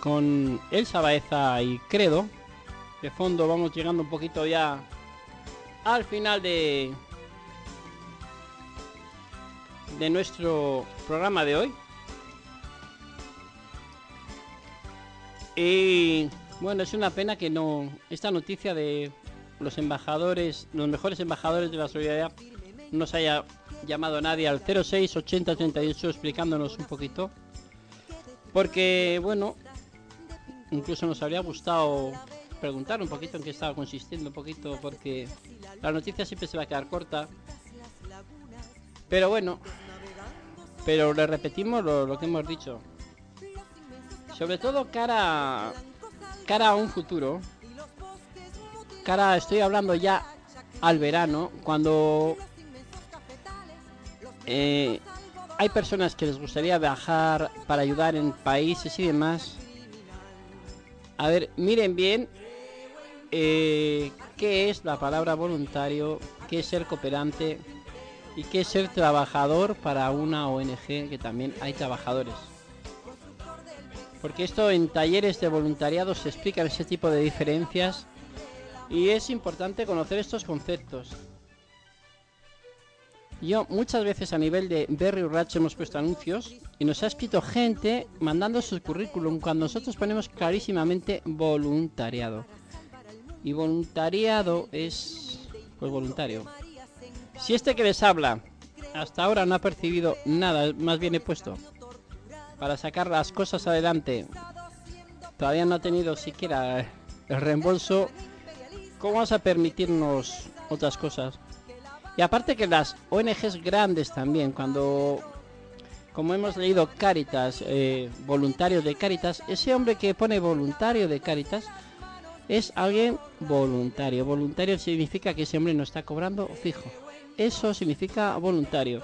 con Elsa Baeza y Credo. De fondo vamos llegando un poquito ya al final de de nuestro programa de hoy. Y bueno, es una pena que no esta noticia de los embajadores, los mejores embajadores de la solidaridad no se haya llamado nadie al 06 80 38 explicándonos un poquito. Porque bueno, incluso nos habría gustado preguntar un poquito en qué estaba consistiendo un poquito porque la noticia siempre se va a quedar corta. Pero bueno, pero le repetimos lo que hemos dicho. Sobre todo cara cara a un futuro. Cara, estoy hablando ya al verano, cuando eh, hay personas que les gustaría viajar para ayudar en países y demás. A ver, miren bien eh, qué es la palabra voluntario, qué es ser cooperante y qué es ser trabajador para una ONG que también hay trabajadores. Porque esto en talleres de voluntariado se explican ese tipo de diferencias y es importante conocer estos conceptos. Yo muchas veces a nivel de Berry Ratch hemos puesto anuncios y nos ha escrito gente mandando su currículum cuando nosotros ponemos clarísimamente voluntariado. Y voluntariado es pues voluntario. Si este que les habla hasta ahora no ha percibido nada, más bien he puesto para sacar las cosas adelante, todavía no ha tenido siquiera el reembolso, ¿cómo vas a permitirnos otras cosas? Y aparte que las ONGs grandes también, cuando, como hemos leído Caritas, eh, voluntarios de Caritas, ese hombre que pone voluntario de Caritas es alguien voluntario. Voluntario significa que ese hombre no está cobrando fijo. Eso significa voluntario.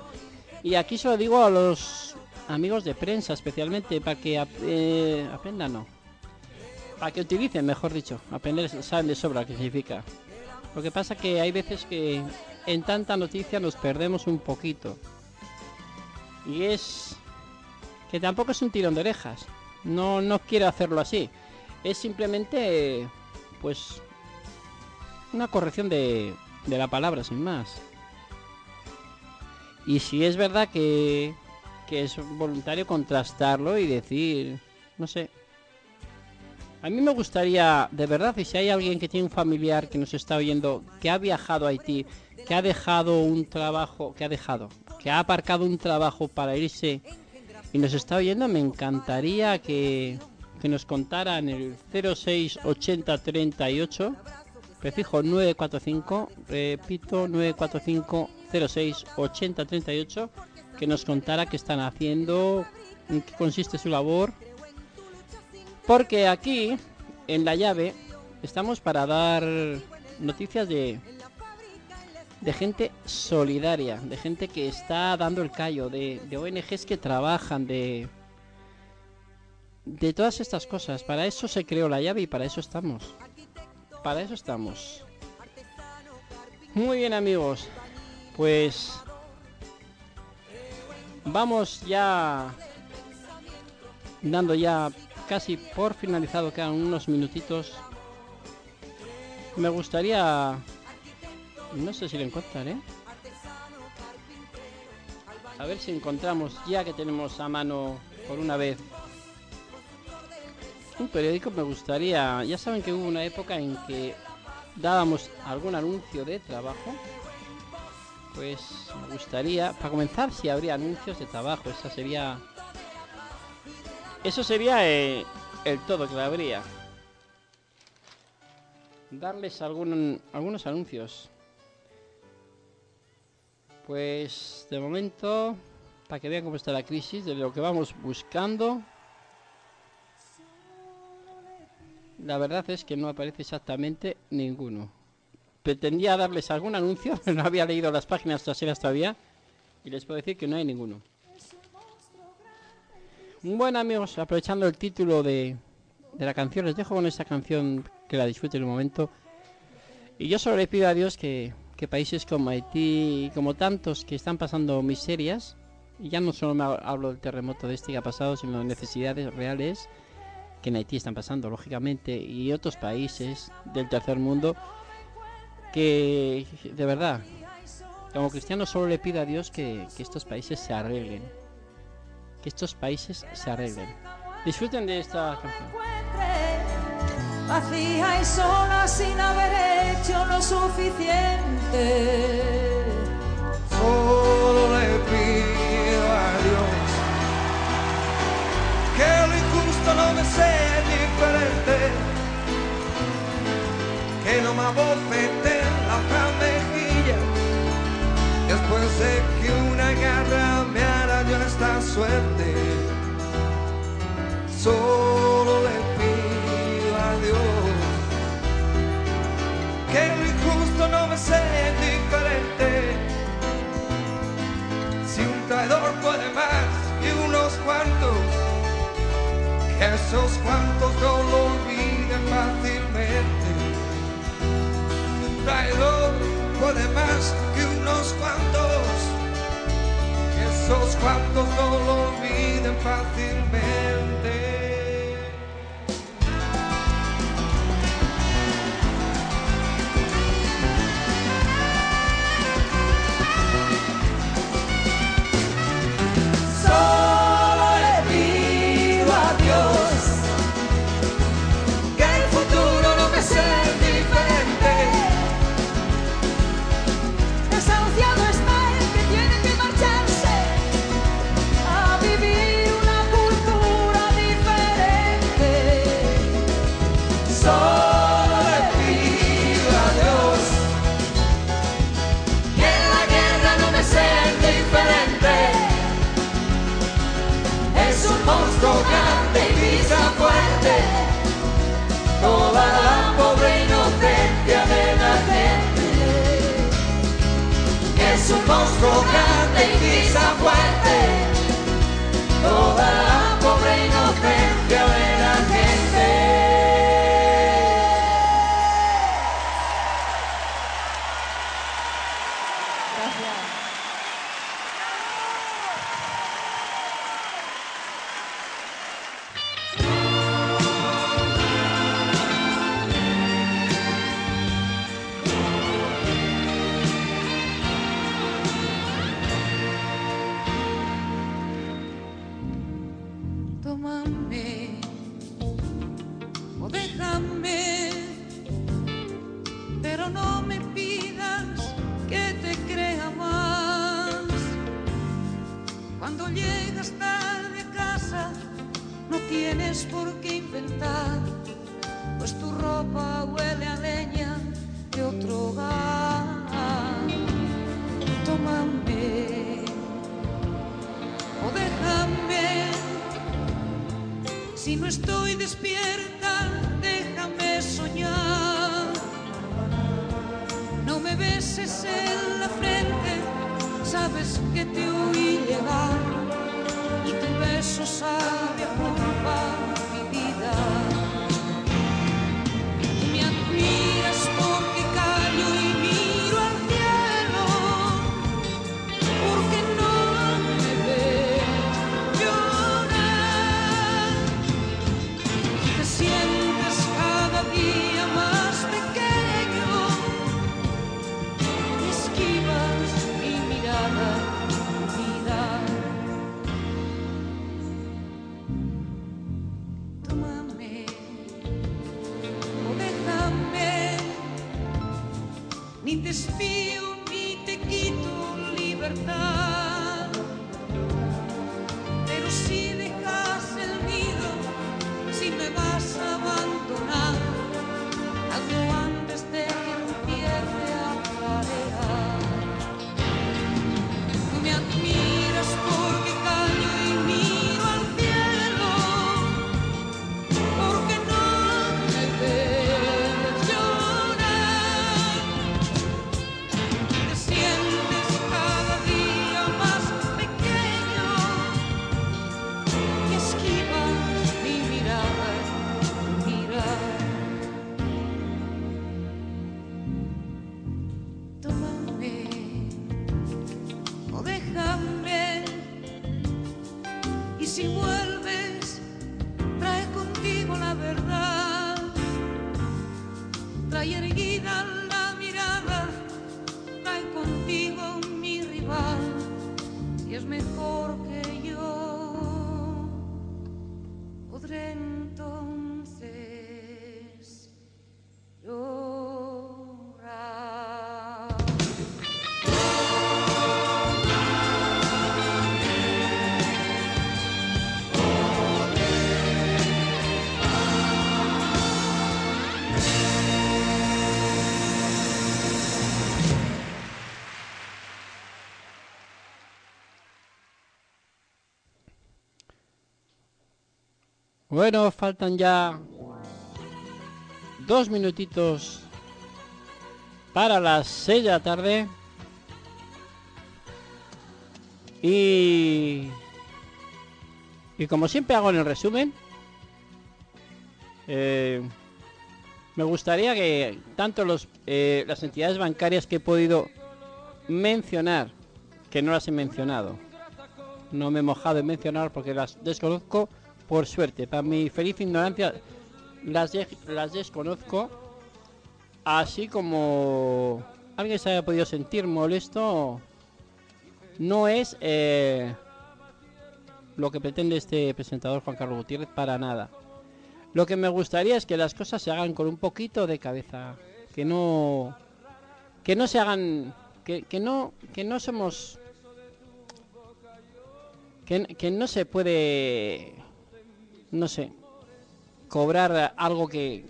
Y aquí se lo digo a los amigos de prensa especialmente para que eh, aprendan, no. Para que utilicen, mejor dicho. Aprender saben de sobra qué significa. Lo que pasa que hay veces que en tanta noticia nos perdemos un poquito. Y es que tampoco es un tirón de orejas. No, no quiero hacerlo así. Es simplemente, pues, una corrección de, de la palabra, sin más. Y si es verdad que, que es voluntario contrastarlo y decir, no sé, A mí me gustaría, de verdad, y si hay alguien que tiene un familiar que nos está oyendo, que ha viajado a Haití, que ha dejado un trabajo, que ha dejado, que ha aparcado un trabajo para irse y nos está oyendo, me encantaría que, que nos contaran el 068038, prefijo 945, repito 945 068038, que nos contara qué están haciendo, en qué consiste su labor porque aquí, en la llave, estamos para dar noticias de, de gente solidaria, de gente que está dando el callo, de, de ONGs que trabajan, de, de todas estas cosas. Para eso se creó la llave y para eso estamos. Para eso estamos. Muy bien amigos, pues vamos ya dando ya casi por finalizado, quedan unos minutitos. Me gustaría... No sé si lo encontraré. A ver si encontramos, ya que tenemos a mano por una vez un periódico, me gustaría... Ya saben que hubo una época en que dábamos algún anuncio de trabajo. Pues me gustaría, para comenzar, si habría anuncios de trabajo, esa sería eso sería eh, el todo que habría. Darles algún, algunos anuncios. Pues de momento, para que vean cómo está la crisis, de lo que vamos buscando. La verdad es que no aparece exactamente ninguno. Pretendía darles algún anuncio, pero [laughs] no había leído las páginas traseras todavía. Y les puedo decir que no hay ninguno. Bueno amigos, aprovechando el título de, de la canción, les dejo con esta canción que la disfruten un momento. Y yo solo le pido a Dios que, que países como Haití, como tantos que están pasando miserias, y ya no solo me hablo del terremoto de este que ha pasado, sino de necesidades reales que en Haití están pasando, lógicamente, y otros países del tercer mundo, que de verdad, como cristiano solo le pido a Dios que, que estos países se arreglen que estos países se arreglen. Disfruten de esta canción. Vacía y sola sin haber hecho lo suficiente. Solo le pido a Dios que lo injusto no me sea diferente, que no me abofete la mejilla después de que una garra suerte. Solo le pido a Dios que lo injusto no me sea indiferente. Si un traidor puede más que unos cuantos, que esos cuantos no lo olviden fácilmente. Un traidor puede más que unos cuantos, esos cuantos no lo olviden fácilmente. Grande y fuerte. Bueno, faltan ya dos minutitos para las seis de la tarde. Y, y como siempre hago en el resumen, eh, me gustaría que tanto los, eh, las entidades bancarias que he podido mencionar, que no las he mencionado, no me he mojado en mencionar porque las desconozco por suerte. Para mi feliz ignorancia las, las desconozco. Así como alguien se haya podido sentir molesto, no es eh, lo que pretende este presentador Juan Carlos Gutiérrez para nada. Lo que me gustaría es que las cosas se hagan con un poquito de cabeza, que no que no se hagan que, que no que no somos que, que no se puede no sé cobrar algo que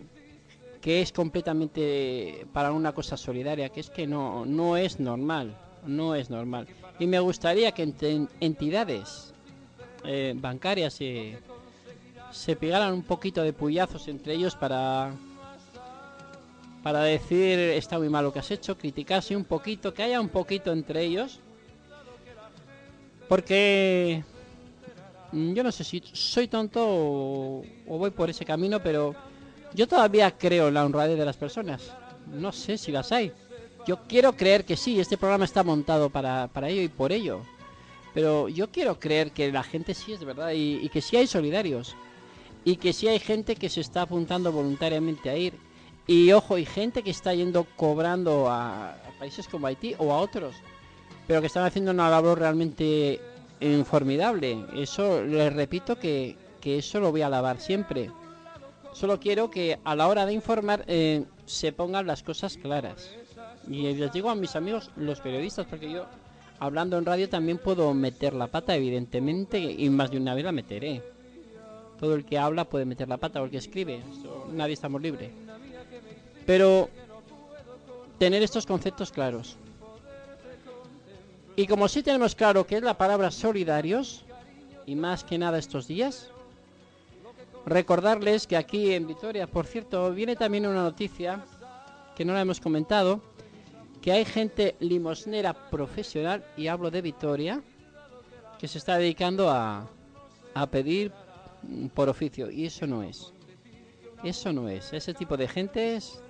que es completamente para una cosa solidaria que es que no no es normal no es normal y me gustaría que entidades eh, bancarias se se pegaran un poquito de puyazos entre ellos para para decir está muy mal lo que has hecho, criticarse un poquito, que haya un poquito entre ellos. Porque yo no sé si soy tonto o, voy por ese camino, pero yo todavía creo en la honradez de las personas. No sé si las hay. Yo quiero creer que sí, este programa está montado para, para ello y por ello. Pero yo quiero creer que la gente sí es de verdad y, y que sí hay solidarios. Y que sí hay gente que se está apuntando voluntariamente a ir. Y ojo, hay gente que está yendo cobrando a países como Haití o a otros. Pero que están haciendo una labor realmente eh, formidable. Eso les repito que, que eso lo voy a alabar siempre. Solo quiero que a la hora de informar eh, se pongan las cosas claras. Y les digo a mis amigos, los periodistas, porque yo hablando en radio también puedo meter la pata, evidentemente, y más de una vez la meteré. Todo el que habla puede meter la pata o el que escribe, nadie estamos libre. Pero tener estos conceptos claros. Y como sí tenemos claro que es la palabra solidarios, y más que nada estos días, recordarles que aquí en Vitoria, por cierto, viene también una noticia que no la hemos comentado, que hay gente limosnera profesional, y hablo de Vitoria, que se está dedicando a, a pedir por oficio, y eso no es. Eso no es. Ese tipo de gente es,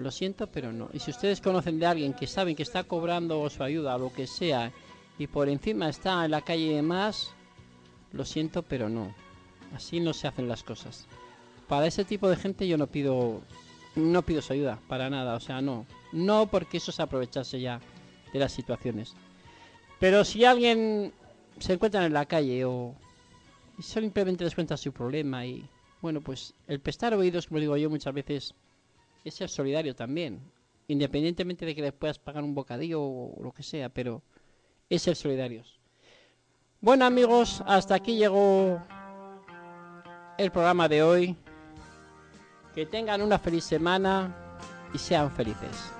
lo siento, pero no. Y si ustedes conocen de alguien que saben que está cobrando su ayuda o lo que sea, y por encima está en la calle de más, lo siento, pero no. Así no se hacen las cosas. Para ese tipo de gente yo no pido no pido su ayuda, para nada, o sea, no. No porque eso es aprovecharse ya de las situaciones. Pero si alguien se encuentra en la calle o simplemente les cuenta su problema y bueno, pues el prestar oídos, como digo yo muchas veces, es ser solidario también. Independientemente de que les puedas pagar un bocadillo o lo que sea, pero es ser solidarios. Bueno amigos, hasta aquí llegó el programa de hoy. Que tengan una feliz semana y sean felices.